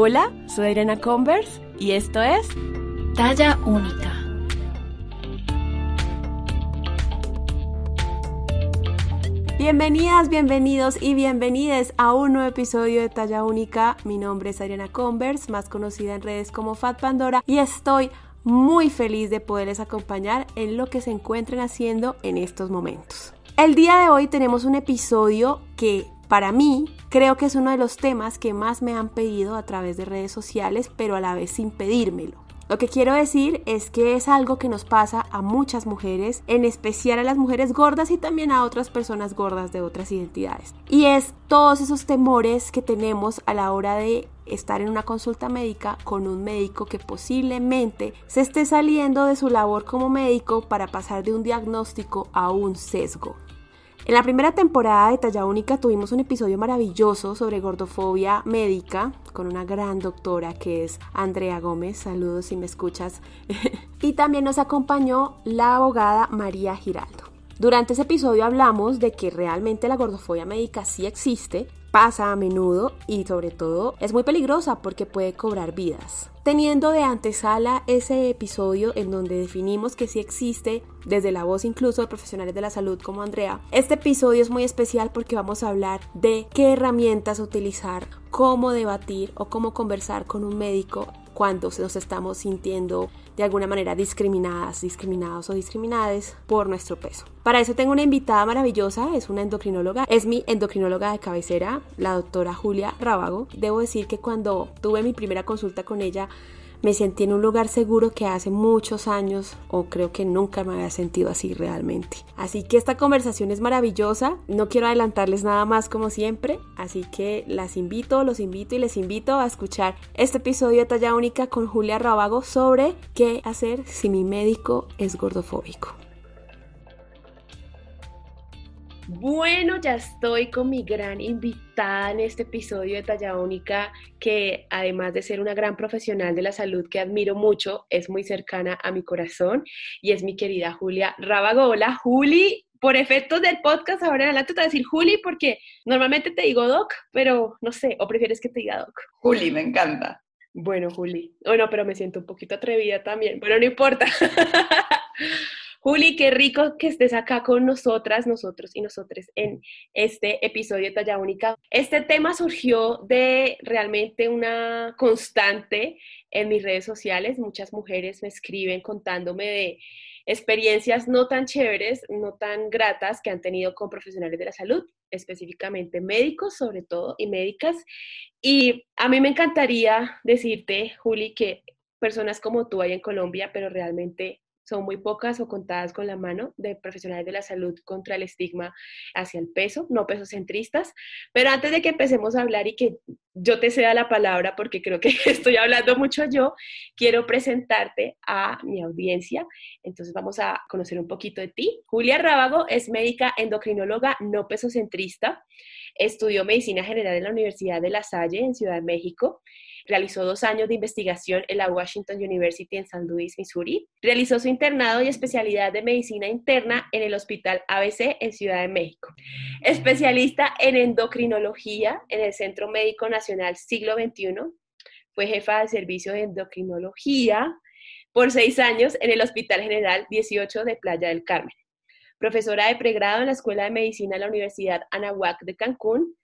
Hola, soy Irena Converse y esto es Talla Única. Bienvenidas, bienvenidos y bienvenidas a un nuevo episodio de Talla Única. Mi nombre es Ariana Converse, más conocida en redes como Fat Pandora, y estoy muy feliz de poderles acompañar en lo que se encuentren haciendo en estos momentos. El día de hoy tenemos un episodio que para mí creo que es uno de los temas que más me han pedido a través de redes sociales, pero a la vez sin pedírmelo. Lo que quiero decir es que es algo que nos pasa a muchas mujeres, en especial a las mujeres gordas y también a otras personas gordas de otras identidades. Y es todos esos temores que tenemos a la hora de estar en una consulta médica con un médico que posiblemente se esté saliendo de su labor como médico para pasar de un diagnóstico a un sesgo. En la primera temporada de Talla Única tuvimos un episodio maravilloso sobre gordofobia médica con una gran doctora que es Andrea Gómez. Saludos si me escuchas. y también nos acompañó la abogada María Giraldo. Durante ese episodio hablamos de que realmente la gordofobia médica sí existe, pasa a menudo y sobre todo es muy peligrosa porque puede cobrar vidas. Teniendo de antesala ese episodio en donde definimos que sí existe desde la voz incluso de profesionales de la salud como Andrea, este episodio es muy especial porque vamos a hablar de qué herramientas utilizar, cómo debatir o cómo conversar con un médico cuando nos estamos sintiendo de alguna manera discriminadas, discriminados o discriminadas por nuestro peso. Para eso tengo una invitada maravillosa, es una endocrinóloga, es mi endocrinóloga de cabecera, la doctora Julia Rábago. Debo decir que cuando tuve mi primera consulta con ella, me sentí en un lugar seguro que hace muchos años o creo que nunca me había sentido así realmente. Así que esta conversación es maravillosa, no quiero adelantarles nada más como siempre, así que las invito, los invito y les invito a escuchar este episodio de Talla Única con Julia Rábago sobre qué hacer si mi médico es gordofóbico. Bueno, ya estoy con mi gran invitada en este episodio de Talla Única, que además de ser una gran profesional de la salud que admiro mucho, es muy cercana a mi corazón y es mi querida Julia Rabagola. Juli, por efectos del podcast, ahora en adelante te voy a decir Juli porque normalmente te digo Doc, pero no sé, o prefieres que te diga Doc. Juli, me encanta. Bueno, Juli. Bueno, pero me siento un poquito atrevida también. Bueno, no importa. Juli, qué rico que estés acá con nosotras, nosotros y nosotros en este episodio de Talla Única. Este tema surgió de realmente una constante en mis redes sociales. Muchas mujeres me escriben contándome de experiencias no tan chéveres, no tan gratas que han tenido con profesionales de la salud, específicamente médicos sobre todo y médicas. Y a mí me encantaría decirte, Juli, que personas como tú hay en Colombia, pero realmente son muy pocas o contadas con la mano de profesionales de la salud contra el estigma hacia el peso, no pesos centristas. Pero antes de que empecemos a hablar y que yo te ceda la palabra, porque creo que estoy hablando mucho yo, quiero presentarte a mi audiencia. Entonces vamos a conocer un poquito de ti. Julia Rábago es médica endocrinóloga no pesocentrista. Estudió medicina general en la Universidad de La Salle en Ciudad de México Realizó dos años de investigación en la Washington University en San Luis, Missouri. Realizó su internado y especialidad de medicina interna en el Hospital ABC en Ciudad de México. Especialista en endocrinología en el Centro Médico Nacional Siglo XXI. Fue jefa de servicio de endocrinología por seis años en el Hospital General 18 de Playa del Carmen. Profesora de pregrado en la Escuela de Medicina de la Universidad Anahuac de Cancún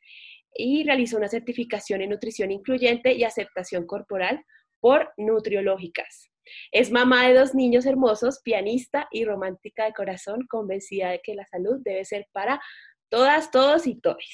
y realizó una certificación en nutrición incluyente y aceptación corporal por nutriológicas. Es mamá de dos niños hermosos, pianista y romántica de corazón, convencida de que la salud debe ser para todas, todos y todos.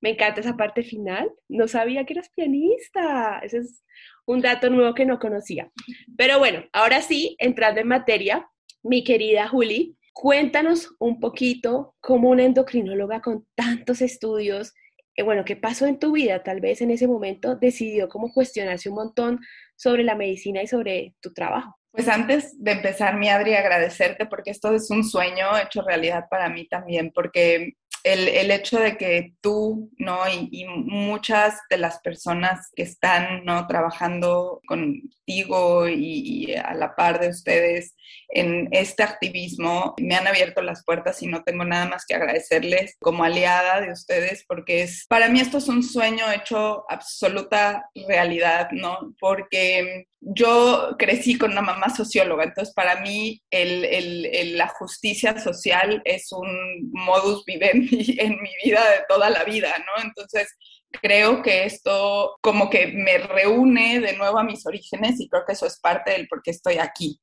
Me encanta esa parte final. No sabía que eras pianista. Ese es un dato nuevo que no conocía. Pero bueno, ahora sí, entrando en materia, mi querida Juli, cuéntanos un poquito cómo una endocrinóloga con tantos estudios bueno, ¿qué pasó en tu vida? Tal vez en ese momento decidió como cuestionarse un montón sobre la medicina y sobre tu trabajo. Pues antes de empezar, mi Adri, agradecerte porque esto es un sueño hecho realidad para mí también, porque el, el, hecho de que tú, ¿no? Y, muchas de las personas que están, ¿no? Trabajando contigo y, y, a la par de ustedes en este activismo, me han abierto las puertas y no tengo nada más que agradecerles como aliada de ustedes, porque es, para mí esto es un sueño hecho absoluta realidad, ¿no? Porque yo crecí con una mamá socióloga, entonces para mí el, el, la justicia social es un modus vivendi en mi vida de toda la vida, ¿no? Entonces creo que esto como que me reúne de nuevo a mis orígenes y creo que eso es parte del por qué estoy aquí,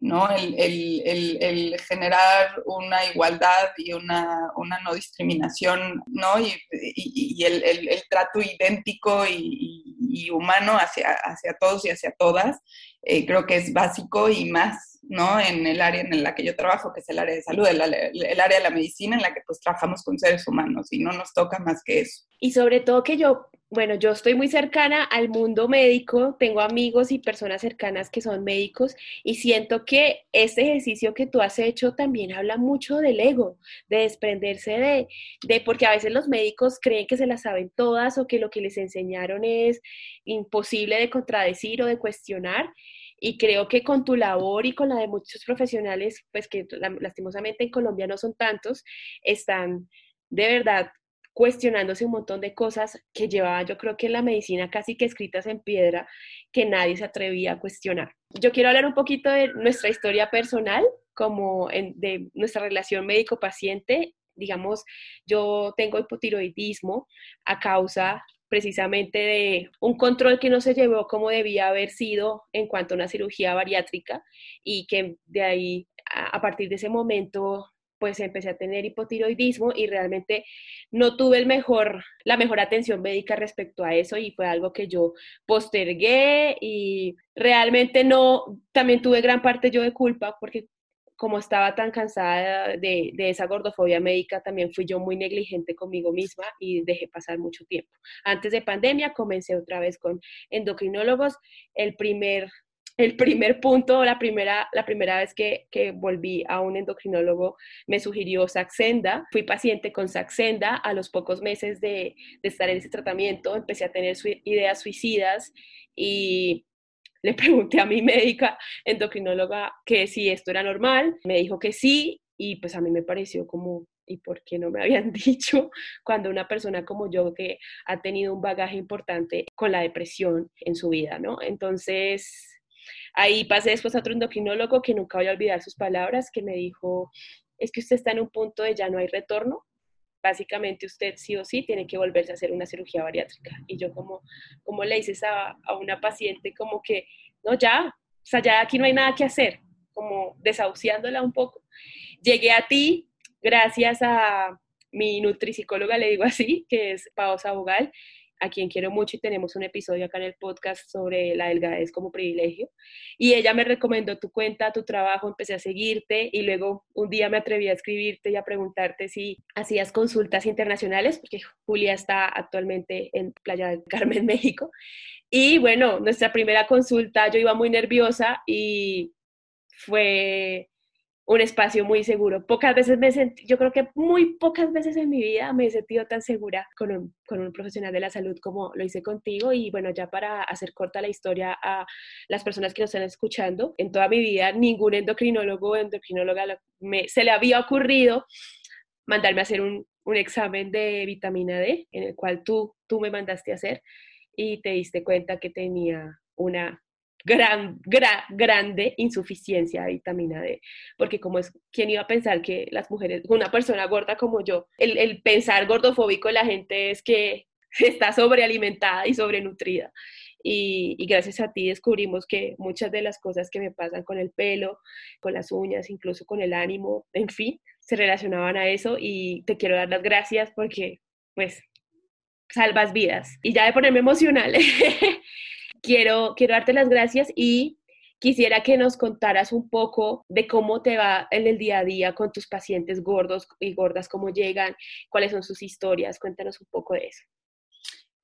¿no? El, generar una igualdad y una, una no discriminación, ¿no? Y, y, el, trato idéntico y, y, humano hacia, hacia todos y hacia todas, eh, creo que es básico y más ¿no? En el área en la que yo trabajo, que es el área de salud, el, área de la medicina, en la que pues trabajamos con seres humanos y no nos toca más que eso. Y sobre todo que yo, bueno, yo estoy muy cercana al mundo médico, tengo amigos y personas cercanas que son médicos y siento que este ejercicio que tú has hecho también habla mucho del ego, de desprenderse de, de, porque a veces los médicos creen que se las saben todas o que lo que les enseñaron es imposible de contradecir o de cuestionar y creo que con tu labor y con la de muchos profesionales, pues que lastimosamente en Colombia no son tantos, están de verdad cuestionándose un montón de cosas que llevaban yo creo que en la medicina casi que escritas en piedra que nadie se atrevía a cuestionar. Yo quiero hablar un poquito de nuestra historia personal, como de nuestra relación médico-paciente. Digamos, yo tengo hipotiroidismo a causa precisamente de un control que no se llevó como debía haber sido en cuanto a una cirugía bariátrica y que de ahí, a, partir de ese momento, pues empecé a tener hipotiroidismo y realmente no tuve el mejor, la mejor atención médica respecto a eso y fue algo que yo postergué y realmente no, también tuve gran parte yo de culpa porque como estaba tan cansada de, esa gordofobia médica, también fui yo muy negligente conmigo misma y dejé pasar mucho tiempo. Antes de pandemia comencé otra vez con endocrinólogos. El primer, el primer punto, la primera, la primera vez que, que volví a un endocrinólogo me sugirió Saxenda. Fui paciente con Saxenda. A los pocos meses de, de estar en ese tratamiento empecé a tener ideas suicidas y le pregunté a mi médica endocrinóloga que si esto era normal, me dijo que sí y pues a mí me pareció como, ¿y por qué no me habían dicho cuando una persona como yo que ha tenido un bagaje importante con la depresión en su vida, ¿no? Entonces, ahí pasé después a otro endocrinólogo que nunca voy a olvidar sus palabras, que me dijo, es que usted está en un punto de ya no hay retorno, básicamente usted sí o sí tiene que volverse a hacer una cirugía bariátrica. Y yo como, como le dices a, a una paciente como que, no, ya, o sea, ya aquí no hay nada que hacer, como desahuciándola un poco. Llegué a ti gracias a mi nutricicóloga, le digo así, que es Pao Sabogal, a quien quiero mucho y tenemos un episodio acá en el podcast sobre la delgadez como privilegio. Y ella me recomendó tu cuenta, tu trabajo, empecé a seguirte y luego un día me atreví a escribirte y a preguntarte si hacías consultas internacionales, porque Julia está actualmente en Playa del Carmen, México. Y bueno, nuestra primera consulta yo iba muy nerviosa y fue un espacio muy seguro. Pocas veces me sentí, yo creo que muy pocas veces en mi vida me he sentido tan segura con un, con un, profesional de la salud como lo hice contigo. Y bueno, ya para hacer corta la historia a las personas que nos están escuchando, en toda mi vida ningún endocrinólogo o endocrinóloga me, se le había ocurrido mandarme a hacer un, un, examen de vitamina D, en el cual tú, tú me mandaste a hacer y te diste cuenta que tenía una gran, grande insuficiencia de vitamina D, porque como es, ¿quién iba a pensar que las mujeres, una persona gorda como yo, el, el pensar gordofóbico de la gente es que está sobrealimentada y sobrenutrida. Y, y, gracias a ti descubrimos que muchas de las cosas que me pasan con el pelo, con las uñas, incluso con el ánimo, en fin, se relacionaban a eso y te quiero dar las gracias porque, pues, salvas vidas. Y ya de ponerme emocional, quiero, quiero darte las gracias y quisiera que nos contaras un poco de cómo te va en el día a día con tus pacientes gordos y gordas, cómo llegan, cuáles son sus historias. Cuéntanos un poco de eso.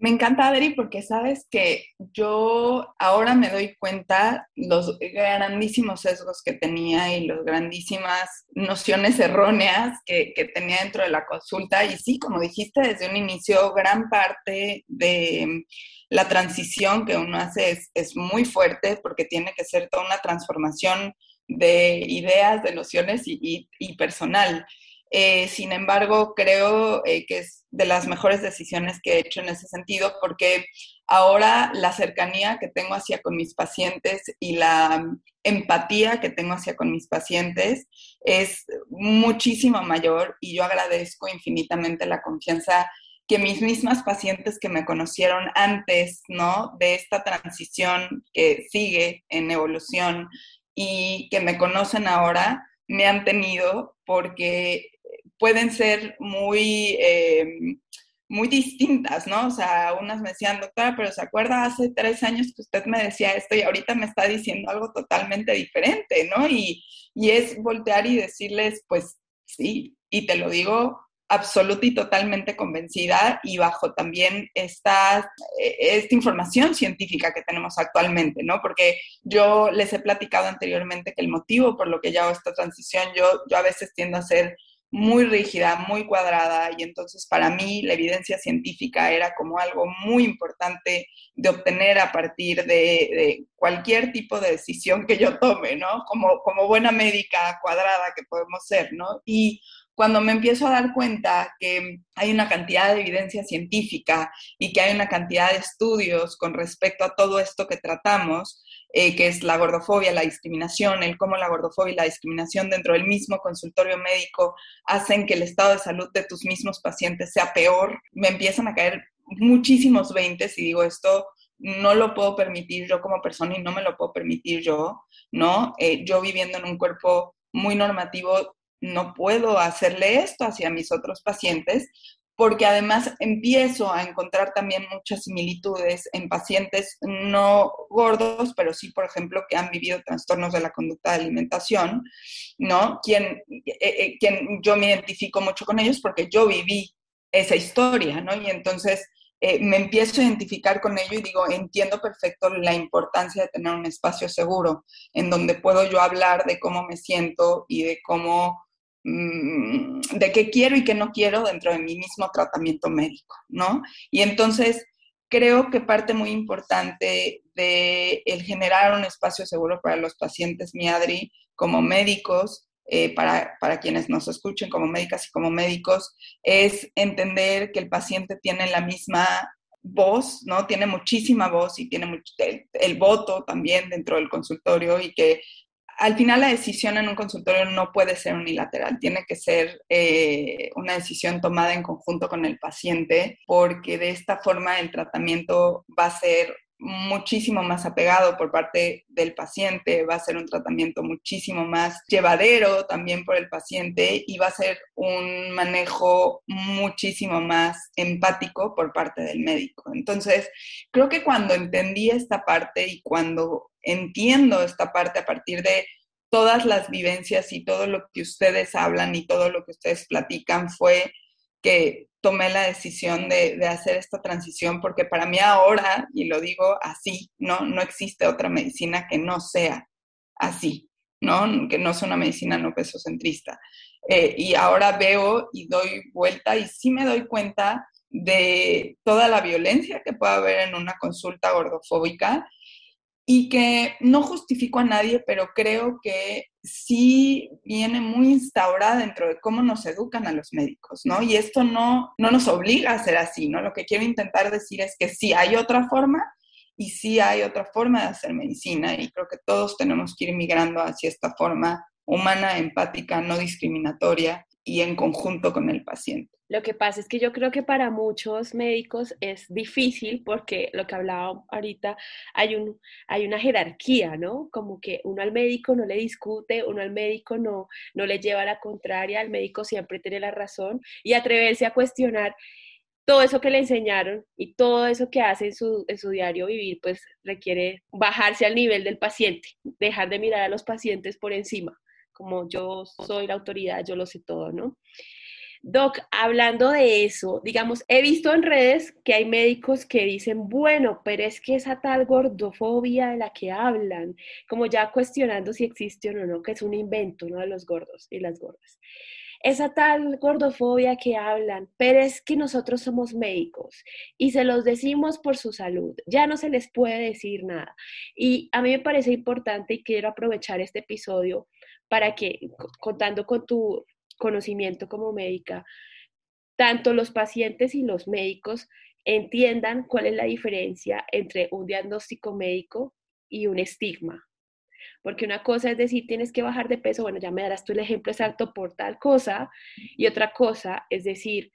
Me encanta, Adri, porque sabes que yo ahora me doy cuenta los grandísimos sesgos que tenía y las grandísimas nociones erróneas que, tenía dentro de la consulta. Y sí, como dijiste desde un inicio, gran parte de la transición que uno hace es, muy fuerte porque tiene que ser toda una transformación de ideas, de nociones y personal. Eh, sin embargo, creo eh, que es de las mejores decisiones que he hecho en ese sentido, porque ahora la cercanía que tengo hacia con mis pacientes y la empatía que tengo hacia con mis pacientes es muchísimo mayor y yo agradezco infinitamente la confianza que mis mismas pacientes que me conocieron antes, ¿no? De esta transición que sigue en evolución y que me conocen ahora, me han tenido porque pueden ser muy, eh, muy distintas, ¿no? O sea, unas me decían, doctora, pero ¿se acuerda hace tres años que usted me decía esto y ahorita me está diciendo algo totalmente diferente, ¿no? Y, y es voltear y decirles, pues sí, y te lo digo absoluta y totalmente convencida y bajo también esta, eh, esta información científica que tenemos actualmente, ¿no? Porque yo les he platicado anteriormente que el motivo por lo que yo hago esta transición, yo, yo a veces tiendo a ser muy rígida, muy cuadrada, y entonces para mí la evidencia científica era como algo muy importante de obtener a partir de, cualquier tipo de decisión que yo tome, ¿no? Como, como buena médica cuadrada que podemos ser, ¿no? Y cuando me empiezo a dar cuenta que hay una cantidad de evidencia científica y que hay una cantidad de estudios con respecto a todo esto que tratamos, eh, que es la gordofobia, la discriminación, el cómo la gordofobia y la discriminación dentro del mismo consultorio médico hacen que el estado de salud de tus mismos pacientes sea peor, me empiezan a caer muchísimos veintes y digo esto no lo puedo permitir yo como persona y no me lo puedo permitir yo, ¿no? Eh, yo viviendo en un cuerpo muy normativo, no puedo hacerle esto hacia mis otros pacientes, porque además empiezo a encontrar también muchas similitudes en pacientes no gordos, pero sí, por ejemplo, que han vivido trastornos de la conducta de alimentación, ¿no? Quien, eh, eh, quien yo me identifico mucho con ellos porque yo viví esa historia, ¿no? Y entonces eh, me empiezo a identificar con ello y digo, entiendo perfecto la importancia de tener un espacio seguro en donde puedo yo hablar de cómo me siento y de cómo de qué quiero y qué no quiero dentro de mi mismo tratamiento médico, ¿no? Y entonces creo que parte muy importante de el generar un espacio seguro para los pacientes MIADRI como médicos, eh, para, para, quienes nos escuchen como médicas y como médicos, es entender que el paciente tiene la misma voz, ¿no? Tiene muchísima voz y tiene el, el, voto también dentro del consultorio y que al final la decisión en un consultorio no puede ser unilateral, tiene que ser eh, una decisión tomada en conjunto con el paciente, porque de esta forma el tratamiento va a ser muchísimo más apegado por parte del paciente, va a ser un tratamiento muchísimo más llevadero también por el paciente y va a ser un manejo muchísimo más empático por parte del médico. Entonces, creo que cuando entendí esta parte y cuando entiendo esta parte a partir de todas las vivencias y todo lo que ustedes hablan y todo lo que ustedes platican fue que tomé la decisión de, hacer esta transición porque para mí ahora, y lo digo así, no, no existe otra medicina que no sea así, ¿no? Que no sea una medicina no pesocentrista. Eh, y ahora veo y doy vuelta y sí me doy cuenta de toda la violencia que puede haber en una consulta gordofóbica y que no justifico a nadie, pero creo que sí viene muy instaurada dentro de cómo nos educan a los médicos, ¿no? Y esto no, no nos obliga a ser así, ¿no? Lo que quiero intentar decir es que sí hay otra forma y sí hay otra forma de hacer medicina y creo que todos tenemos que ir migrando hacia esta forma humana, empática, no discriminatoria y en conjunto con el paciente. Lo que pasa es que yo creo que para muchos médicos es difícil porque lo que hablaba ahorita, hay, un, hay una jerarquía, ¿no? Como que uno al médico no le discute, uno al médico no, no le lleva la contraria, el médico siempre tiene la razón y atreverse a cuestionar todo eso que le enseñaron y todo eso que hace en su diario vivir, pues requiere bajarse al nivel del paciente, dejar de mirar a los pacientes por encima, como yo soy la autoridad, yo lo sé todo, ¿no? Doc, hablando de eso, digamos, he visto en redes que hay médicos que dicen, bueno, pero es que esa tal gordofobia de la que hablan, como ya cuestionando si existe o no, que es un invento, ¿no? De los gordos y las gordas esa tal gordofobia que hablan, pero es que nosotros somos médicos y se los decimos por su salud, ya no se les puede decir nada. Y a mí me parece importante y quiero aprovechar este episodio para que, contando con tu conocimiento como médica, tanto los pacientes y los médicos entiendan cuál es la diferencia entre un diagnóstico médico y un estigma. Porque una cosa es decir, tienes que bajar de peso, bueno, ya me darás tú el ejemplo exacto por tal cosa, y otra cosa es decir,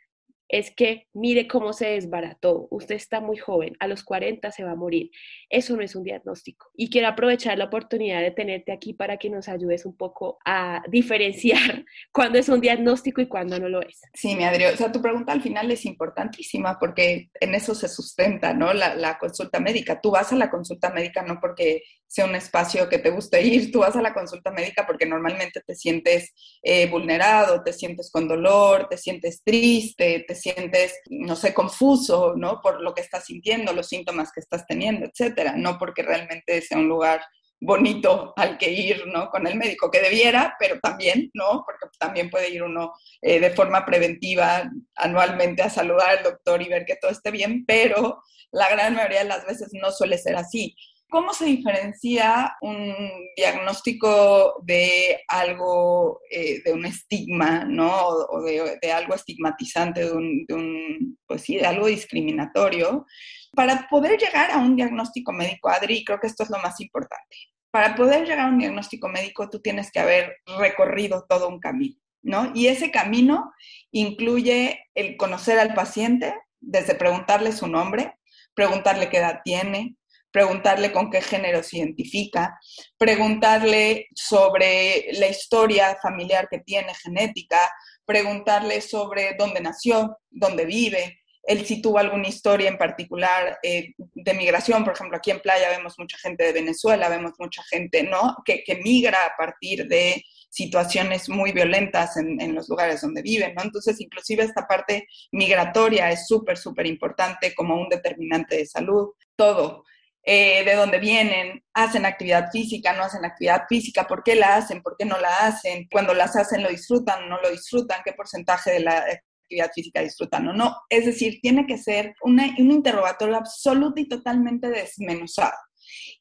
es que mire cómo se desbarató, usted está muy joven, a los 40 se va a morir. Eso no es un diagnóstico. Y quiero aprovechar la oportunidad de tenerte aquí para que nos ayudes un poco a diferenciar cuándo es un diagnóstico y cuándo no lo es. Sí, mi Adri, o sea, tu pregunta al final es importantísima porque en eso se sustenta, ¿no? La, la consulta médica. Tú vas a la consulta médica no porque sea un espacio que te guste ir, tú vas a la consulta médica porque normalmente te sientes eh, vulnerado, te sientes con dolor, te sientes triste, te sientes, no sé, confuso, ¿no? Por lo que estás sintiendo, los síntomas que estás teniendo, etcétera, no porque realmente sea un lugar bonito al que ir, ¿no? Con el médico, que debiera, pero también, ¿no? Porque también puede ir uno eh, de forma preventiva anualmente a saludar al doctor y ver que todo esté bien, pero la gran mayoría de las veces no suele ser así. ¿Cómo se diferencia un diagnóstico de algo, eh, de un estigma, ¿no? O de, algo estigmatizante, de un, pues sí, de algo discriminatorio. Para poder llegar a un diagnóstico médico, Adri, creo que esto es lo más importante. Para poder llegar a un diagnóstico médico, tú tienes que haber recorrido todo un camino, ¿no? Y ese camino incluye el conocer al paciente, desde preguntarle su nombre, preguntarle qué edad tiene, preguntarle con qué género se identifica, preguntarle sobre la historia familiar que tiene, genética, preguntarle sobre dónde nació, dónde vive, él si tuvo alguna historia en particular eh, de migración, por ejemplo, aquí en Playa vemos mucha gente de Venezuela, vemos mucha gente, ¿no?, que, que migra a partir de situaciones muy violentas en, en, los lugares donde viven, ¿no? Entonces, inclusive esta parte migratoria es súper, súper importante como un determinante de salud, todo. Eh, de dónde vienen, hacen actividad física, no hacen actividad física, por qué la hacen, por qué no la hacen, cuando las hacen lo disfrutan, no lo disfrutan, qué porcentaje de la actividad física disfrutan o no. Es decir, tiene que ser un interrogatorio absoluto y totalmente desmenuzado.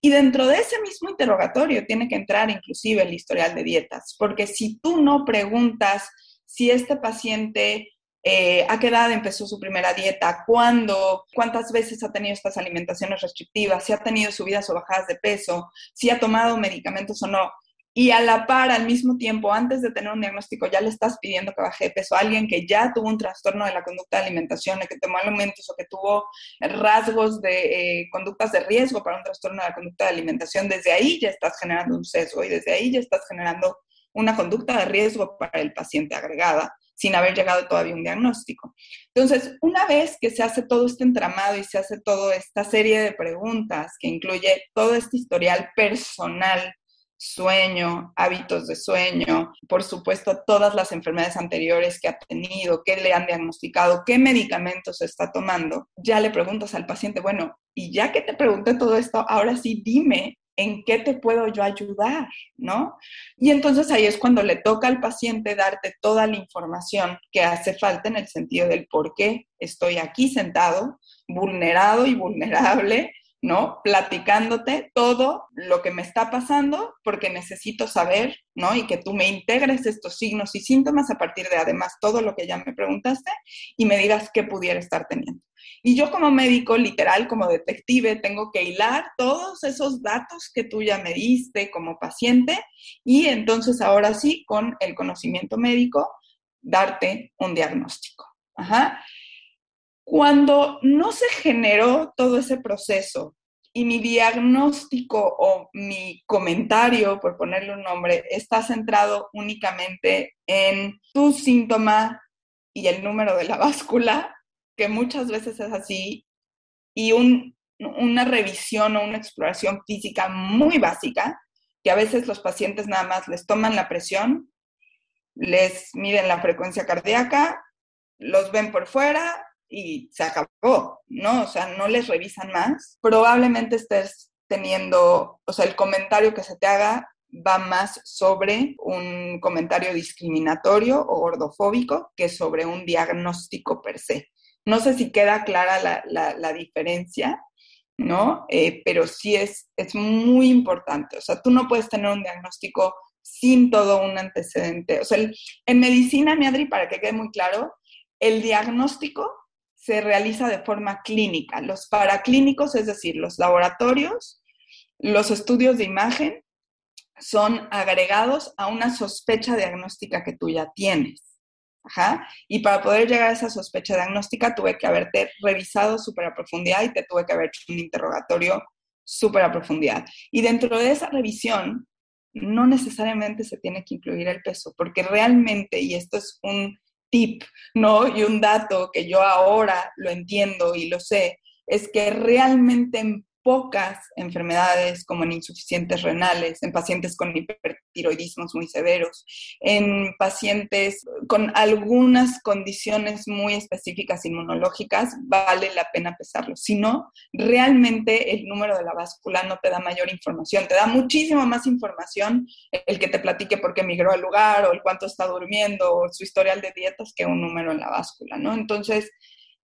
Y dentro de ese mismo interrogatorio tiene que entrar inclusive el historial de dietas, porque si tú no preguntas si este paciente eh, a qué edad empezó su primera dieta, cuándo, cuántas veces ha tenido estas alimentaciones restrictivas, si ha tenido subidas o bajadas de peso, si ha tomado medicamentos o no. Y a la par, al mismo tiempo, antes de tener un diagnóstico, ya le estás pidiendo que baje peso a alguien que ya tuvo un trastorno de la conducta de alimentación, que tomó alimentos o que tuvo rasgos de eh, conductas de riesgo para un trastorno de la conducta de alimentación. Desde ahí ya estás generando un sesgo y desde ahí ya estás generando una conducta de riesgo para el paciente agregada sin haber llegado todavía a un diagnóstico. Entonces, una vez que se hace todo este entramado y se hace toda esta serie de preguntas que incluye todo este historial personal, sueño, hábitos de sueño, por supuesto todas las enfermedades anteriores que ha tenido, qué le han diagnosticado, qué medicamentos está tomando, ya le preguntas al paciente, bueno, y ya que te pregunté todo esto, ahora sí dime ¿en qué te puedo yo ayudar? ¿No? Y entonces ahí es cuando le toca al paciente darte toda la información que hace falta en el sentido del por qué estoy aquí sentado, vulnerado y vulnerable, ¿no? Platicándote todo lo que me está pasando porque necesito saber, ¿no? Y que tú me integres estos signos y síntomas a partir de además todo lo que ya me preguntaste y me digas qué pudiera estar teniendo. Y yo como médico, literal, como detective, tengo que hilar todos esos datos que tú ya me diste como paciente y entonces ahora sí, con el conocimiento médico, darte un diagnóstico. Ajá. Cuando no se generó todo ese proceso y mi diagnóstico o mi comentario, por ponerle un nombre, está centrado únicamente en tu síntoma y el número de la báscula, que muchas veces es así, y una revisión o una exploración física muy básica, que a veces los pacientes nada más les toman la presión, les miden la frecuencia cardíaca los ven por fuera y se acabó, ¿no? O sea, no les revisan más. Probablemente estés teniendo, o sea, el comentario que se te haga va más sobre un comentario discriminatorio o gordofóbico que sobre un diagnóstico per se. No sé si queda clara la, diferencia, ¿no? Eh, pero sí es, es muy importante. O sea, tú no puedes tener un diagnóstico sin todo un antecedente. O sea, en medicina, mi Adri, para que quede muy claro, el diagnóstico se realiza de forma clínica. Los paraclínicos, es decir, los laboratorios, los estudios de imagen, son agregados a una sospecha diagnóstica que tú ya tienes. Y para poder llegar a esa sospecha diagnóstica tuve que haberte revisado súper a profundidad y te tuve que haber hecho un interrogatorio súper a profundidad. Y dentro de esa revisión, no necesariamente se tiene que incluir el peso, porque realmente, y esto es un tip, ¿no? Y un dato que yo ahora lo entiendo y lo sé, es que realmente pocas enfermedades como en insuficientes renales, en pacientes con hipertiroidismos muy severos, en pacientes con algunas condiciones muy específicas inmunológicas, vale la pena pesarlo. Si no, realmente el número de la báscula no te da mayor información, te da muchísimo más información el que te platique por qué migró al lugar o el cuánto está durmiendo o su historial de dietas que un número en la báscula, ¿no? Entonces,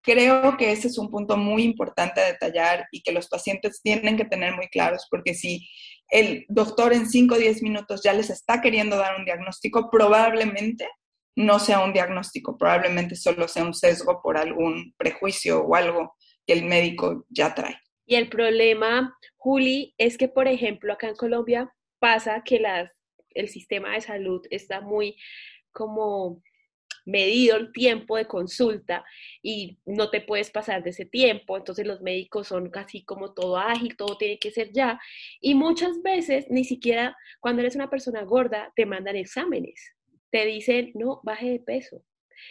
Creo que ese es un punto muy importante a detallar y que los pacientes tienen que tener muy claros, porque si el doctor en 5 o 10 minutos ya les está queriendo dar un diagnóstico, probablemente no sea un diagnóstico, probablemente solo sea un sesgo por algún prejuicio o algo que el médico ya trae. Y el problema, Juli, es que, por ejemplo, acá en Colombia pasa que las, el sistema de salud está muy como medido el tiempo de consulta y no te puedes pasar de ese tiempo, entonces los médicos son casi como todo ágil, todo tiene que ser ya y muchas veces ni siquiera cuando eres una persona gorda te mandan exámenes, te dicen, no, baje de peso.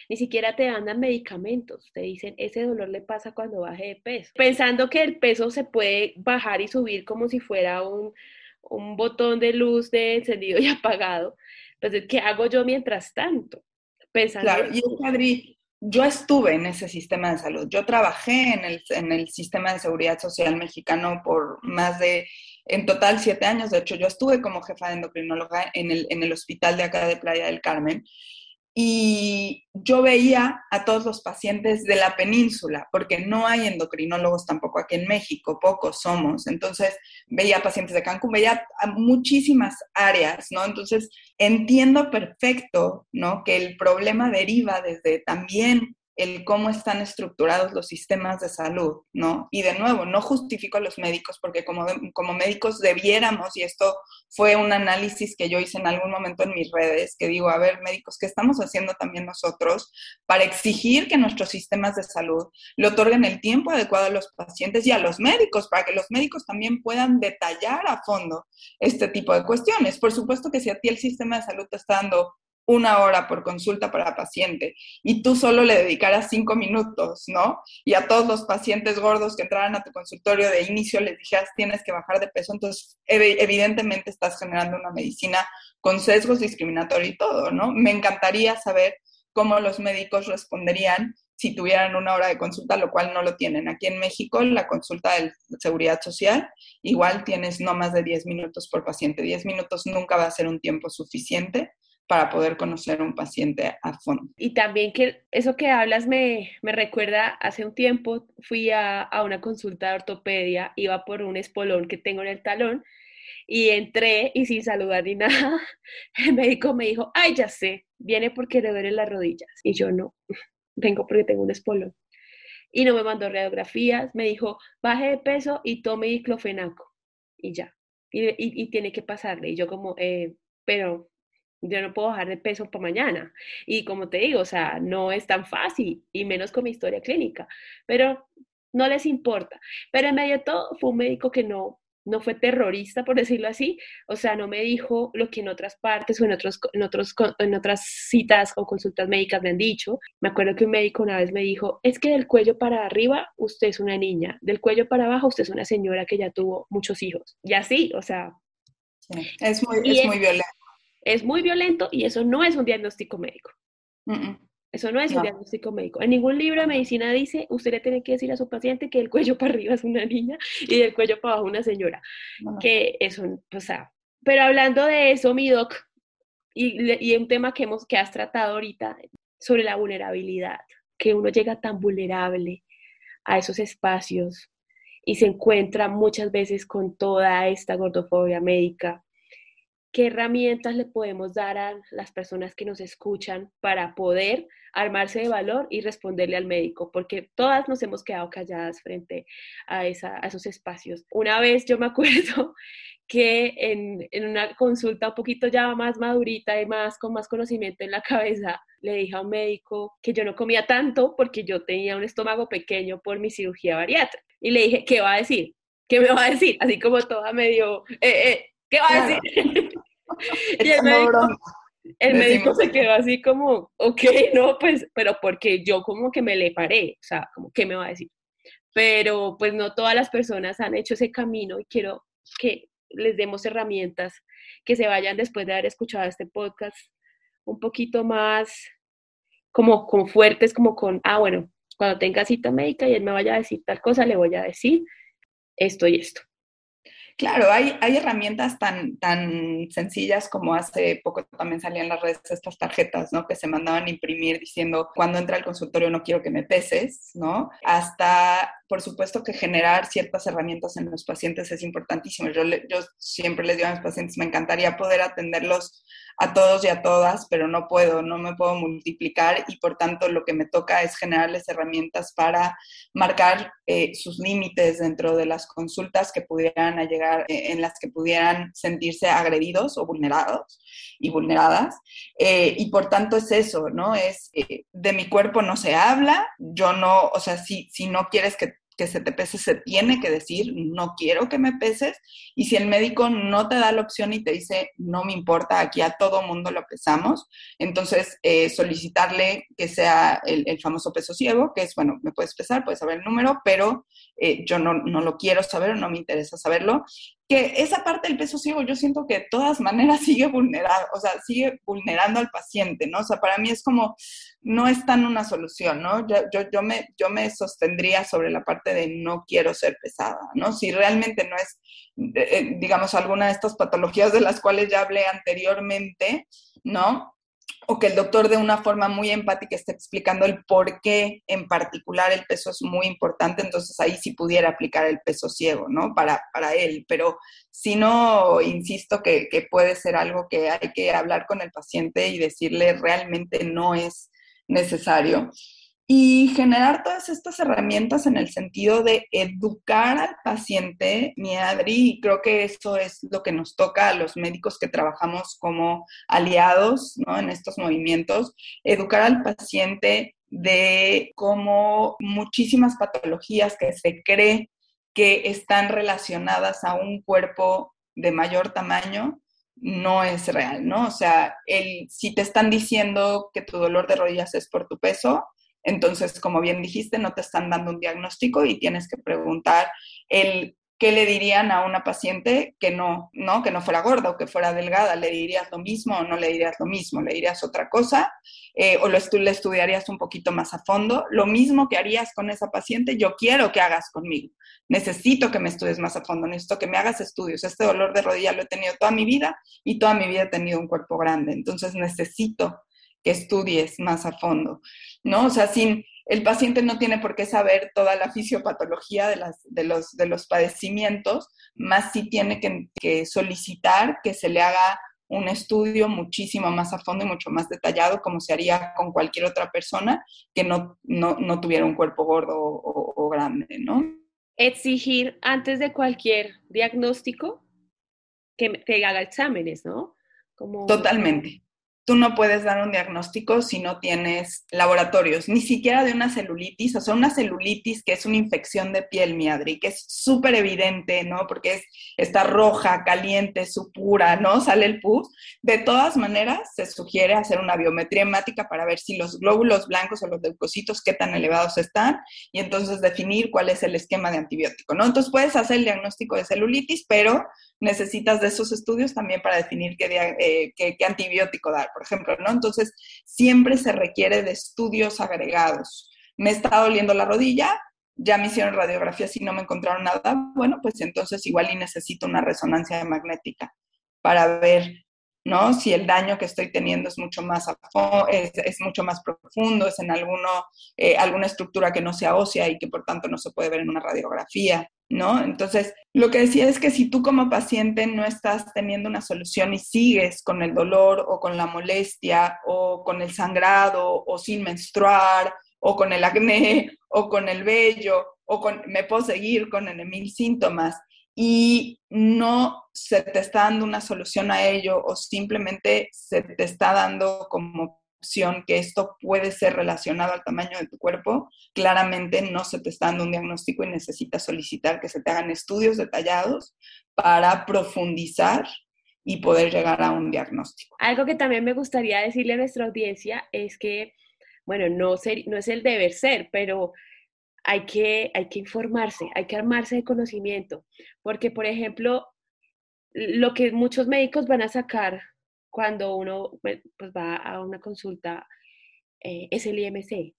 Ni siquiera te mandan medicamentos, te dicen, ese dolor le pasa cuando baje de peso. Pensando que el peso se puede bajar y subir como si fuera un, un botón de luz de encendido y apagado, pues ¿qué hago yo mientras tanto? Claro, y Adri, yo estuve en ese sistema de salud. Yo trabajé en el, en el sistema de seguridad social mexicano por más de, en total, siete años. De hecho, yo estuve como jefa de endocrinóloga en el, en el hospital de acá de Playa del Carmen y yo veía a todos los pacientes de la península, porque no hay endocrinólogos tampoco aquí en México, pocos somos. Entonces, veía pacientes de Cancún, veía a muchísimas áreas, ¿no? Entonces, entiendo perfecto, ¿no? Que el problema deriva desde también el cómo están estructurados los sistemas de salud, ¿no? Y de nuevo, no justifico a los médicos porque como, como médicos debiéramos, y esto fue un análisis que yo hice en algún momento en mis redes, que digo, a ver, médicos, ¿qué estamos haciendo también nosotros para exigir que nuestros sistemas de salud le otorguen el tiempo adecuado a los pacientes y a los médicos, para que los médicos también puedan detallar a fondo este tipo de cuestiones? Por supuesto que si a ti el sistema de salud te está dando una hora por consulta para paciente y tú solo le dedicaras cinco minutos, ¿no? Y a todos los pacientes gordos que entraran a tu consultorio de inicio les dijeras tienes que bajar de peso, entonces evidentemente estás generando una medicina con sesgos discriminatorios y todo, ¿no? Me encantaría saber cómo los médicos responderían si tuvieran una hora de consulta, lo cual no lo tienen. Aquí en México, la consulta de seguridad social, igual tienes no más de 10 minutos por paciente. 10 minutos nunca va a ser un tiempo suficiente para poder conocer a un paciente a fondo. Y también que eso que hablas me, me recuerda, hace un tiempo fui a, a, una consulta de ortopedia, iba por un espolón que tengo en el talón y entré y sin saludar ni nada, el médico me dijo, ay, ya sé, viene porque le duelen las rodillas. Y yo no, vengo porque tengo un espolón. Y no me mandó radiografías, me dijo, baje de peso y tome diclofenaco. Y ya. Y, y, tiene que pasarle. Y yo como, eh, pero yo no puedo bajar de peso para mañana. Y como te digo, o sea, no es tan fácil, y menos con mi historia clínica, pero no les importa. Pero en medio de todo, fue un médico que no, no fue terrorista, por decirlo así, o sea, no me dijo lo que en otras partes o en, otros, en, otros, en otras citas o consultas médicas me han dicho. Me acuerdo que un médico una vez me dijo, es que del cuello para arriba usted es una niña, del cuello para abajo usted es una señora que ya tuvo muchos hijos. Y así, o sea... Es muy, es muy violento es muy violento y eso no es un diagnóstico médico. Eso no es un diagnóstico médico. En ningún libro de medicina dice, usted le tiene que decir a su paciente que el cuello para arriba es una niña y del cuello para abajo una señora. Que eso, o sea, pero hablando de eso, mi doc, y, y un tema que, hemos, que has tratado ahorita sobre la vulnerabilidad, que uno llega tan vulnerable a esos espacios y se encuentra muchas veces con toda esta gordofobia médica qué herramientas le podemos dar a las personas que nos escuchan para poder armarse de valor y responderle al médico, porque todas nos hemos quedado calladas frente a, esos espacios. Una vez yo me acuerdo que en, una consulta un poquito ya más madurita y más con más conocimiento en la cabeza, le dije a un médico que yo no comía tanto porque yo tenía un estómago pequeño por mi cirugía bariátrica. Y le dije, ¿qué va a decir? ¿Qué me va a decir? Así como toda medio, eh, eh, ¿qué va a decir? y el médico, el médico se quedó así como, ok, no, pues, pero porque yo como que me le paré, o sea, como, ¿qué me va a decir? Pero pues no todas las personas han hecho ese camino y quiero que les demos herramientas que se vayan después de haber escuchado este podcast un poquito más como con fuertes, como con, ah, bueno, cuando tenga cita médica y él me vaya a decir tal cosa, le voy a decir esto y esto. Claro, hay, hay herramientas tan, tan sencillas como hace poco también salían las redes estas tarjetas, ¿no? Que se mandaban a imprimir diciendo, cuando entra al consultorio no quiero que me peses, ¿no? Hasta, por supuesto que generar ciertas herramientas en los pacientes es importantísimo. Yo, yo siempre les digo a mis pacientes, me encantaría poder atenderlos a todos y a todas, pero no puedo, no me puedo multiplicar y por tanto lo que me toca es generarles herramientas para marcar eh, sus límites dentro de las consultas que pudieran llegar, eh, en las que pudieran sentirse agredidos o vulnerados y vulneradas. Eh, y por tanto es eso, ¿no? Es de mi cuerpo no se habla, yo no, o sea, si, si no quieres que que se te pese, se tiene que decir, no quiero que me peses. Y si el médico no te da la opción y te dice, no me importa, aquí a todo mundo lo pesamos, entonces eh, solicitarle que sea el, famoso peso ciego, que es, bueno, me puedes pesar, puedes saber el número, pero eh, yo no, no lo quiero saber, no me interesa saberlo que esa parte del peso ciego yo siento que de todas maneras sigue vulnerado, o sea, sigue vulnerando al paciente, ¿no? O sea, para mí es como, no es tan una solución, ¿no? Yo, yo, yo, me, yo me sostendría sobre la parte de no quiero ser pesada, ¿no? Si realmente no es, eh, digamos, alguna de estas patologías de las cuales ya hablé anteriormente, ¿no? O que el doctor de una forma muy empática esté explicando el por qué en particular el peso es muy importante, entonces ahí sí pudiera aplicar el peso ciego, ¿no? Para, para él, pero si no, insisto que, que puede ser algo que hay que hablar con el paciente y decirle realmente no es necesario y generar todas estas herramientas en el sentido de educar al paciente, mi Adri, y creo que eso es lo que nos toca a los médicos que trabajamos como aliados ¿no? en estos movimientos, educar al paciente de cómo muchísimas patologías que se cree que están relacionadas a un cuerpo de mayor tamaño, no es real, ¿no? O sea, el, si te están diciendo que tu dolor de rodillas es por tu peso, entonces, como bien dijiste, no te están dando un diagnóstico y tienes que preguntar el qué le dirían a una paciente que no, no, que no fuera gorda o que fuera delgada. ¿Le dirías lo mismo o no le dirías lo mismo? ¿Le dirías otra cosa? Eh, ¿O lo le estudiarías un poquito más a fondo? Lo mismo que harías con esa paciente, yo quiero que hagas conmigo. Necesito que me estudies más a fondo, necesito que me hagas estudios. Este dolor de rodilla lo he tenido toda mi vida y toda mi vida he tenido un cuerpo grande. Entonces necesito que estudies más a fondo, ¿no? O sea, sin, el paciente no tiene por qué saber toda la fisiopatología de, las, de, los, de los padecimientos, más sí tiene que, solicitar que se le haga un estudio muchísimo más a fondo y mucho más detallado, como se haría con cualquier otra persona que no, no, tuviera un cuerpo gordo o, o, grande, ¿no? Exigir antes de cualquier diagnóstico que, que haga exámenes, ¿no? Como... Totalmente tú no puedes dar un diagnóstico si no tienes laboratorios, ni siquiera de una celulitis, o sea, una celulitis que es una infección de piel, mi Adri, que es súper evidente, ¿no? Porque es, está roja, caliente, supura, ¿no? Sale el pus. De todas maneras, se sugiere hacer una biometría hemática para ver si los glóbulos blancos o los leucocitos, qué tan elevados están, y entonces definir cuál es el esquema de antibiótico, ¿no? Entonces puedes hacer el diagnóstico de celulitis, pero necesitas de esos estudios también para definir qué, eh, antibiótico dar por ejemplo, ¿no? Entonces, siempre se requiere de estudios agregados. Me está doliendo la rodilla, ya me hicieron radiografía si no me encontraron nada, bueno, pues entonces igual y necesito una resonancia magnética para ver, ¿no? Si el daño que estoy teniendo es mucho más, es, es mucho más profundo, es en alguno, eh, alguna estructura que no sea ósea y que por tanto no se puede ver en una radiografía, ¿no? Entonces, lo que decía es que si tú como paciente no estás teniendo una solución y sigues con el dolor o con la molestia o con el sangrado o sin menstruar o con el acné, o con el vello, o con, me puedo seguir con mil síntomas, y no se te está dando una solución a ello, o simplemente se te está dando como opción que esto puede ser relacionado al tamaño de tu cuerpo, claramente no se te está dando un diagnóstico y necesitas solicitar que se te hagan estudios detallados para profundizar y poder llegar a un diagnóstico. Algo que también me gustaría decirle a nuestra audiencia es que bueno, no, no es el deber ser, pero hay que, hay que informarse, hay que armarse de conocimiento, porque, por ejemplo, lo que muchos médicos van a sacar cuando uno pues, va a una consulta eh, es el IMC.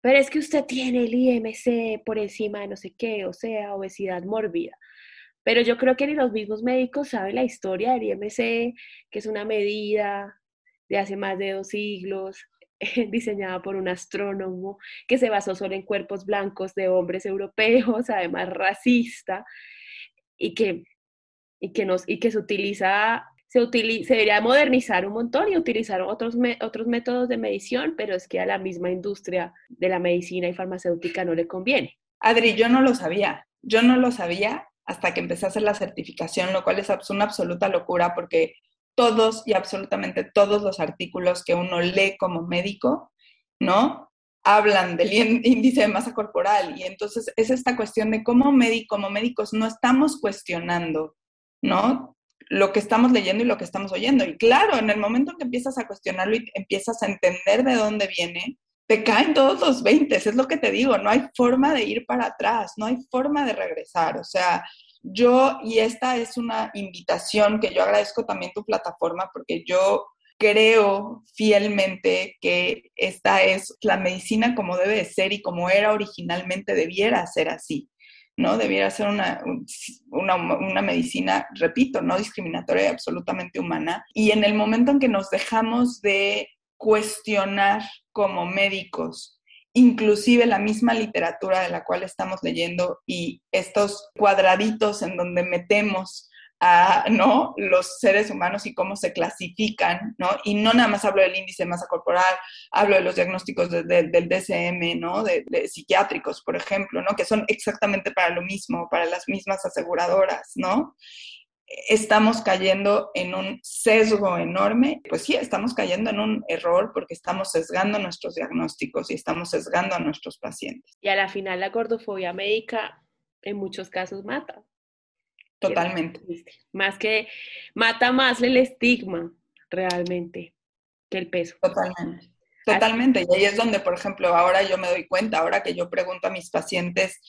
Pero es que usted tiene el IMC por encima de no sé qué, o sea, obesidad mórbida. Pero yo creo que ni los mismos médicos saben la historia del IMC, que es una medida de hace más de dos siglos, diseñada por un astrónomo que se basó solo en cuerpos blancos de hombres europeos, además racista, y que, y que, nos, y que se utiliza, se, utiliza, se debería modernizar un montón y utilizar otros, otros métodos de medición, pero es que a la misma industria de la medicina y farmacéutica no le conviene. Adri, yo no lo sabía, yo no lo sabía hasta que empecé a hacer la certificación, lo cual es una absoluta locura porque todos y absolutamente todos los artículos que uno lee como médico, ¿no? Hablan del índice de masa corporal y entonces es esta cuestión de cómo médico, como médicos no estamos cuestionando, ¿no? Lo que estamos leyendo y lo que estamos oyendo. Y claro, en el momento en que empiezas a cuestionarlo y empiezas a entender de dónde viene, te caen todos los 20, es lo que te digo, no hay forma de ir para atrás, no hay forma de regresar, o sea, yo, y esta es una invitación que yo agradezco también tu plataforma porque yo creo fielmente que esta es la medicina como debe de ser y como era originalmente debiera ser así, ¿no? Debiera ser una, una, medicina, repito, no discriminatoria y absolutamente humana. Y en el momento en que nos dejamos de cuestionar como médicos inclusive la misma literatura de la cual estamos leyendo y estos cuadraditos en donde metemos a ¿no? los seres humanos y cómo se clasifican, ¿no? Y no nada más hablo del índice de masa corporal, hablo de los diagnósticos del DCM, ¿no? De, de, psiquiátricos, por ejemplo, ¿no? Que son exactamente para lo mismo, para las mismas aseguradoras, ¿no? estamos cayendo en un sesgo enorme, pues sí, estamos cayendo en un error porque estamos sesgando nuestros diagnósticos y estamos sesgando a nuestros pacientes. Y a la final la gordofobia médica en muchos casos mata. Totalmente. Más que mata más el estigma realmente que el peso. Totalmente. Totalmente. Y ahí es donde, por ejemplo, ahora yo me doy cuenta, ahora que yo pregunto a mis pacientes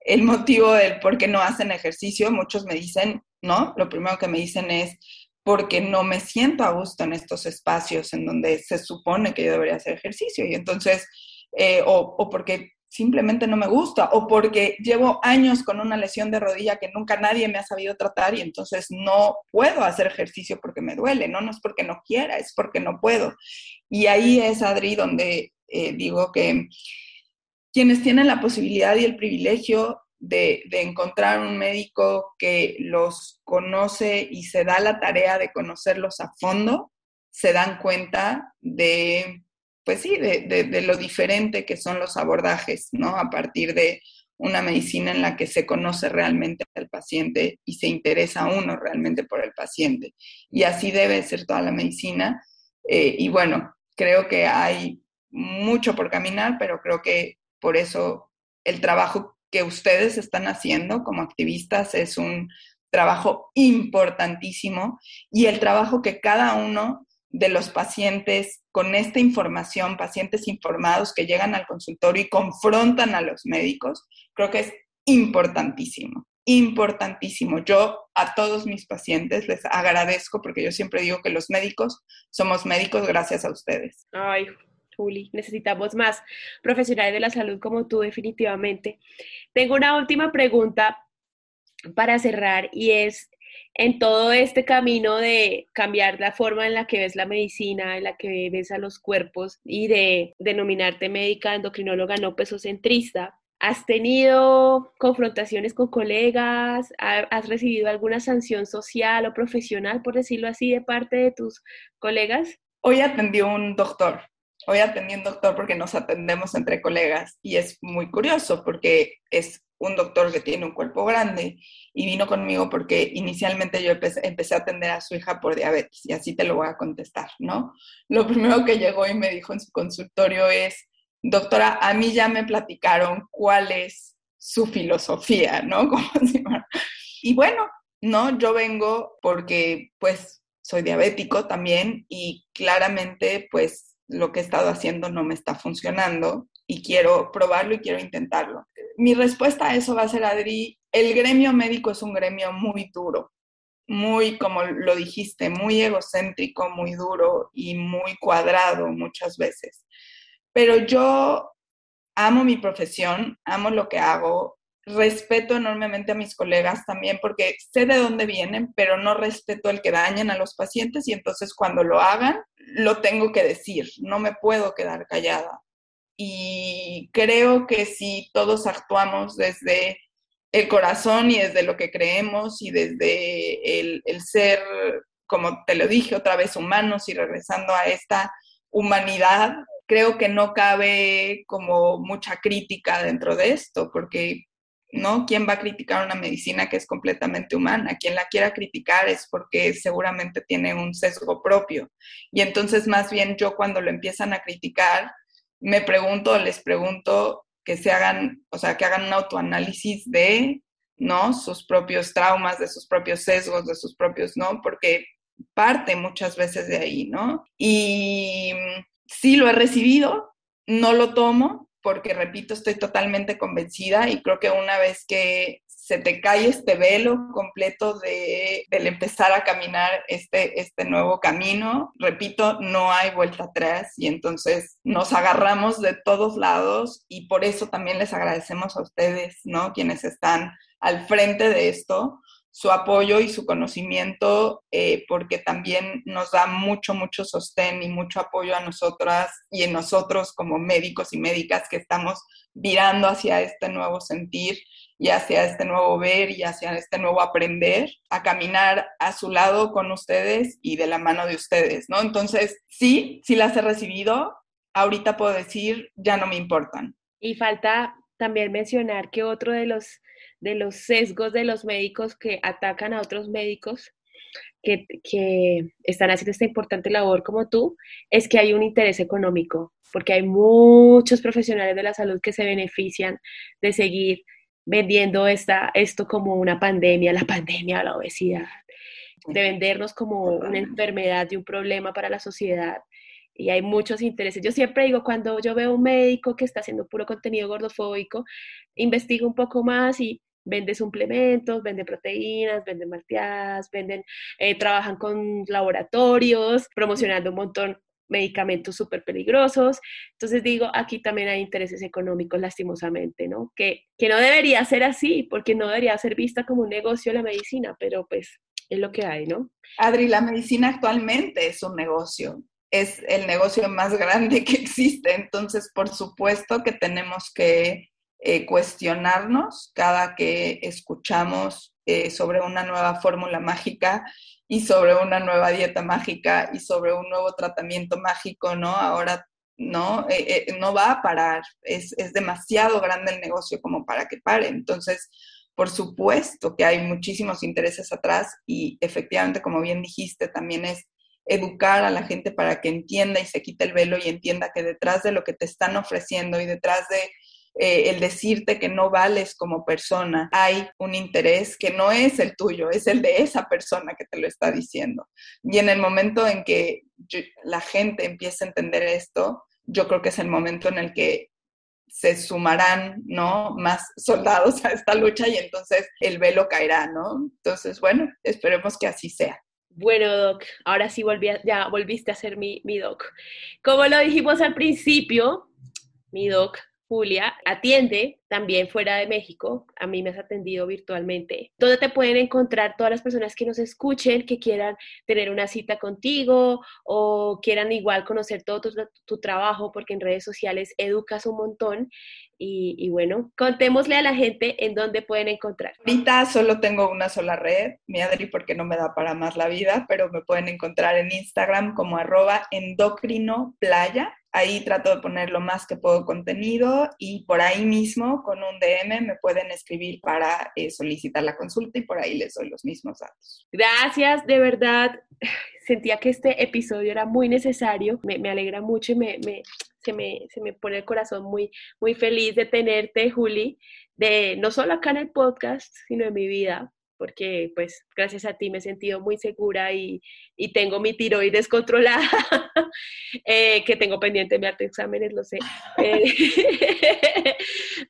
el motivo del por qué no hacen ejercicio, muchos me dicen, ¿no? Lo primero que me dicen es porque no me siento a gusto en estos espacios en donde se supone que yo debería hacer ejercicio y entonces, eh, o, o porque simplemente no me gusta o porque llevo años con una lesión de rodilla que nunca nadie me ha sabido tratar y entonces no puedo hacer ejercicio porque me duele, no, no es porque no quiera, es porque no puedo. Y ahí es, Adri, donde eh, digo que quienes tienen la posibilidad y el privilegio de, encontrar un médico que los conoce y se da la tarea de conocerlos a fondo, se dan cuenta de, pues sí, de, lo diferente que son los abordajes, ¿no? A partir de una medicina en la que se conoce realmente al paciente y se interesa uno realmente por el paciente. Y así debe ser toda la medicina. Eh, y bueno, creo que hay mucho por caminar, pero creo que por eso el trabajo que ustedes están haciendo como activistas es un trabajo importantísimo y el trabajo que cada uno de los pacientes con esta información, pacientes informados que llegan al consultorio y confrontan a los médicos, creo que es importantísimo. importantísimo. Yo a todos mis pacientes les agradezco porque yo siempre digo que los médicos somos médicos gracias a ustedes. Ay, Juli, necesitamos más profesionales de la salud como tú definitivamente. Tengo una última pregunta para cerrar y es en todo este camino de cambiar la forma en la que ves la medicina, en la que ves a los cuerpos y de denominarte médica endocrinóloga no pesocentrista, ¿Has tenido confrontaciones con colegas? ¿Has recibido alguna sanción social o profesional, por decirlo así, de parte de tus colegas? Hoy atendió un doctor. Hoy atendí un doctor porque nos atendemos entre colegas y es muy curioso porque es un doctor que tiene un cuerpo grande y vino conmigo porque inicialmente yo empecé, a atender a su hija por diabetes y así te lo voy a contestar, ¿no? Lo primero que llegó y me dijo en su consultorio es, doctora, a mí ya me platicaron cuál es su filosofía, ¿no? y bueno, no, yo vengo porque pues soy diabético también y claramente pues lo que he estado haciendo no me está funcionando y quiero probarlo y quiero intentarlo. Mi respuesta a eso va a ser, Adri, el gremio médico es un gremio muy duro, muy, como lo dijiste, muy egocéntrico, muy duro y muy cuadrado muchas veces pero yo amo mi profesión, amo lo que hago, respeto enormemente a mis colegas también porque sé de dónde vienen, pero no respeto el que dañen a los pacientes y entonces cuando lo hagan, lo tengo que decir, no me puedo quedar callada. Y creo que si todos actuamos desde el corazón y desde lo que creemos y desde el, ser, como te lo dije otra vez, humanos y regresando a esta humanidad, creo que no cabe como mucha crítica dentro de esto, porque ¿no? ¿Quién va a criticar una medicina que es completamente humana? Quien la quiera criticar es porque seguramente tiene un sesgo propio. Y entonces más bien yo cuando lo empiezan a criticar, me pregunto, les pregunto que se hagan, o sea, que hagan un autoanálisis de, ¿no? Sus propios traumas, de sus propios sesgos, de sus propios, ¿no? Porque parte muchas veces de ahí, ¿no? Y sí lo he recibido, no lo tomo porque, repito, estoy totalmente convencida y creo que una vez que se te cae este velo completo de, del empezar a caminar este, este nuevo camino, repito, no hay vuelta atrás y entonces nos agarramos de todos lados y por eso también les agradecemos a ustedes, ¿no? Quienes están al frente de esto, su apoyo y su conocimiento, eh, porque también nos da mucho, mucho sostén y mucho apoyo a nosotras y en nosotros como médicos y médicas que estamos virando hacia este nuevo sentir y hacia este nuevo ver y hacia este nuevo aprender, a caminar a su lado con ustedes y de la mano de ustedes, ¿no? Entonces, sí, sí las he recibido, ahorita puedo decir, ya no me importan. Y falta también mencionar que otro de los de los sesgos de los médicos que atacan a otros médicos que, que, están haciendo esta importante labor como tú, es que hay un interés económico, porque hay muchos profesionales de la salud que se benefician de seguir vendiendo esta, esto como una pandemia, la pandemia, la obesidad, de vendernos como una enfermedad y un problema para la sociedad. Y hay muchos intereses. Yo siempre digo, cuando yo veo un médico que está haciendo puro contenido gordofóbico, investigo un poco más y vende suplementos, vende proteínas, venden malteadas, venden, eh, trabajan con laboratorios, promocionando un montón medicamentos súper peligrosos. Entonces digo, aquí también hay intereses económicos lastimosamente, ¿no? Que, que no debería ser así, porque no debería ser vista como un negocio la medicina, pero pues es lo que hay, ¿no? Adri, la medicina actualmente es un negocio, es el negocio más grande que existe, entonces por supuesto que tenemos que eh, cuestionarnos cada que escuchamos eh, sobre una nueva fórmula mágica y sobre una nueva dieta mágica y sobre un nuevo tratamiento mágico, ¿no? Ahora no, eh, no va a parar, es, es demasiado grande el negocio como para que pare. Entonces, por supuesto que hay muchísimos intereses atrás y efectivamente, como bien dijiste, también es educar a la gente para que entienda y se quite el velo y entienda que detrás de lo que te están ofreciendo y detrás de eh, el decirte que no vales como persona, hay un interés que no es el tuyo, es el de esa persona que te lo está diciendo. Y en el momento en que la gente empieza a entender esto, yo creo que es el momento en el que se sumarán, ¿no? Más soldados a esta lucha y entonces el velo caerá, ¿no? Entonces, bueno, esperemos que así sea. Bueno, Doc, ahora sí volví ya volviste a ser mi, mi Doc. Como lo dijimos al principio, mi Doc Julia atiende también fuera de México. A mí me has atendido virtualmente. ¿Dónde te pueden encontrar todas las personas que nos escuchen, que quieran tener una cita contigo o quieran igual conocer todo tu, trabajo? Porque en redes sociales educas un montón. Y, bueno, contémosle a la gente en dónde pueden encontrar. Ahorita solo tengo una sola red, mi Adri, porque no me da para más la vida, pero me pueden encontrar en Instagram como arroba Ahí trato de poner lo más que puedo contenido y por ahí mismo con un DM me pueden escribir para eh, solicitar la consulta y por ahí les doy los mismos datos. Gracias, de verdad. Sentía que este episodio era muy necesario. Me, alegra mucho y me, se, me, se me pone el corazón muy, muy feliz de tenerte, Juli, de no solo acá en el podcast, sino en mi vida, porque pues gracias a ti me he sentido muy segura y, tengo mi tiroides controlada, eh, que tengo pendiente mi arte exámenes, lo sé. Eh,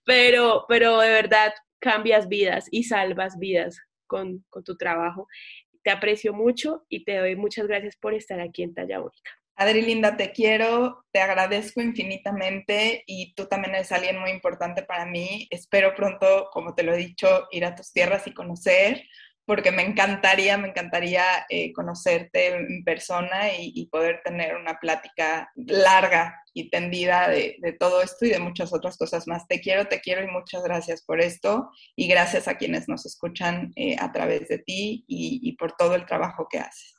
pero, pero de verdad cambias vidas y salvas vidas con, con tu trabajo. Te aprecio mucho y te doy muchas gracias por estar aquí en Talla Única. Adri Linda, te quiero, te agradezco infinitamente y tú también eres alguien muy importante para mí. Espero pronto, como te lo he dicho, ir a tus tierras y conocer, porque me encantaría, me encantaría eh, conocerte en persona y, poder tener una plática larga y tendida de, todo esto y de muchas otras cosas más. Te quiero, te quiero y muchas gracias por esto y gracias a quienes nos escuchan eh, a través de ti y por todo el trabajo que haces.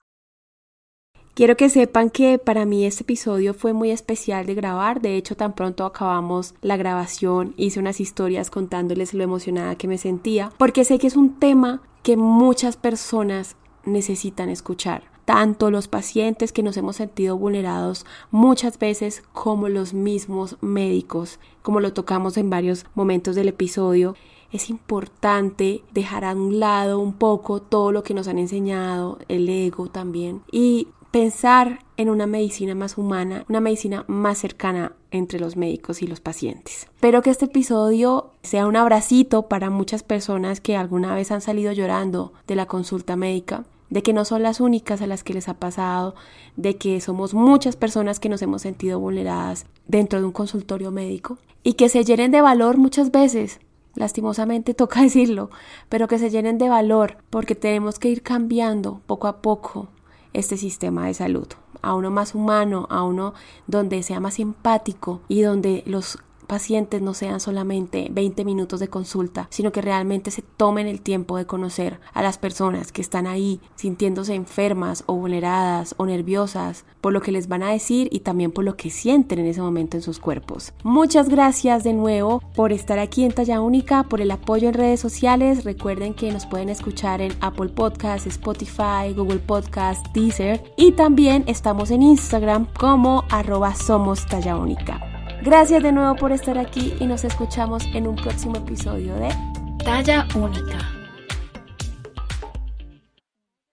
Quiero que sepan que para mí este episodio fue muy especial de grabar, de hecho tan pronto acabamos la grabación hice unas historias contándoles lo emocionada que me sentía, porque sé que es un tema que muchas personas necesitan escuchar tanto los pacientes que nos hemos sentido vulnerados muchas veces como los mismos médicos, como lo tocamos en varios momentos del episodio. Es importante dejar a un lado un poco todo lo que nos han enseñado, el ego también, y pensar en una medicina más humana, una medicina más cercana entre los médicos y los pacientes. Espero que este episodio sea un abracito para muchas personas que alguna vez han salido llorando de la consulta médica, de que no son las únicas a las que les ha pasado, de que somos muchas personas que nos hemos sentido vulneradas dentro de un consultorio médico y que se llenen de valor muchas veces lastimosamente toca decirlo, pero que se llenen de valor porque tenemos que ir cambiando poco a poco este sistema de salud, a uno más humano, a uno donde sea más simpático y donde los pacientes no sean solamente 20 minutos de consulta, sino que realmente se tomen el tiempo de conocer a las personas que están ahí sintiéndose enfermas o vulneradas o nerviosas por lo que les van a decir y también por lo que sienten en ese momento en sus cuerpos. Muchas gracias de nuevo por estar aquí en Talla Única, por el apoyo en redes sociales. Recuerden que nos pueden escuchar en Apple Podcasts, Spotify, Google Podcasts, Deezer y también estamos en Instagram como arroba. Gracias de nuevo por estar aquí y nos escuchamos en un próximo episodio de Talla Única.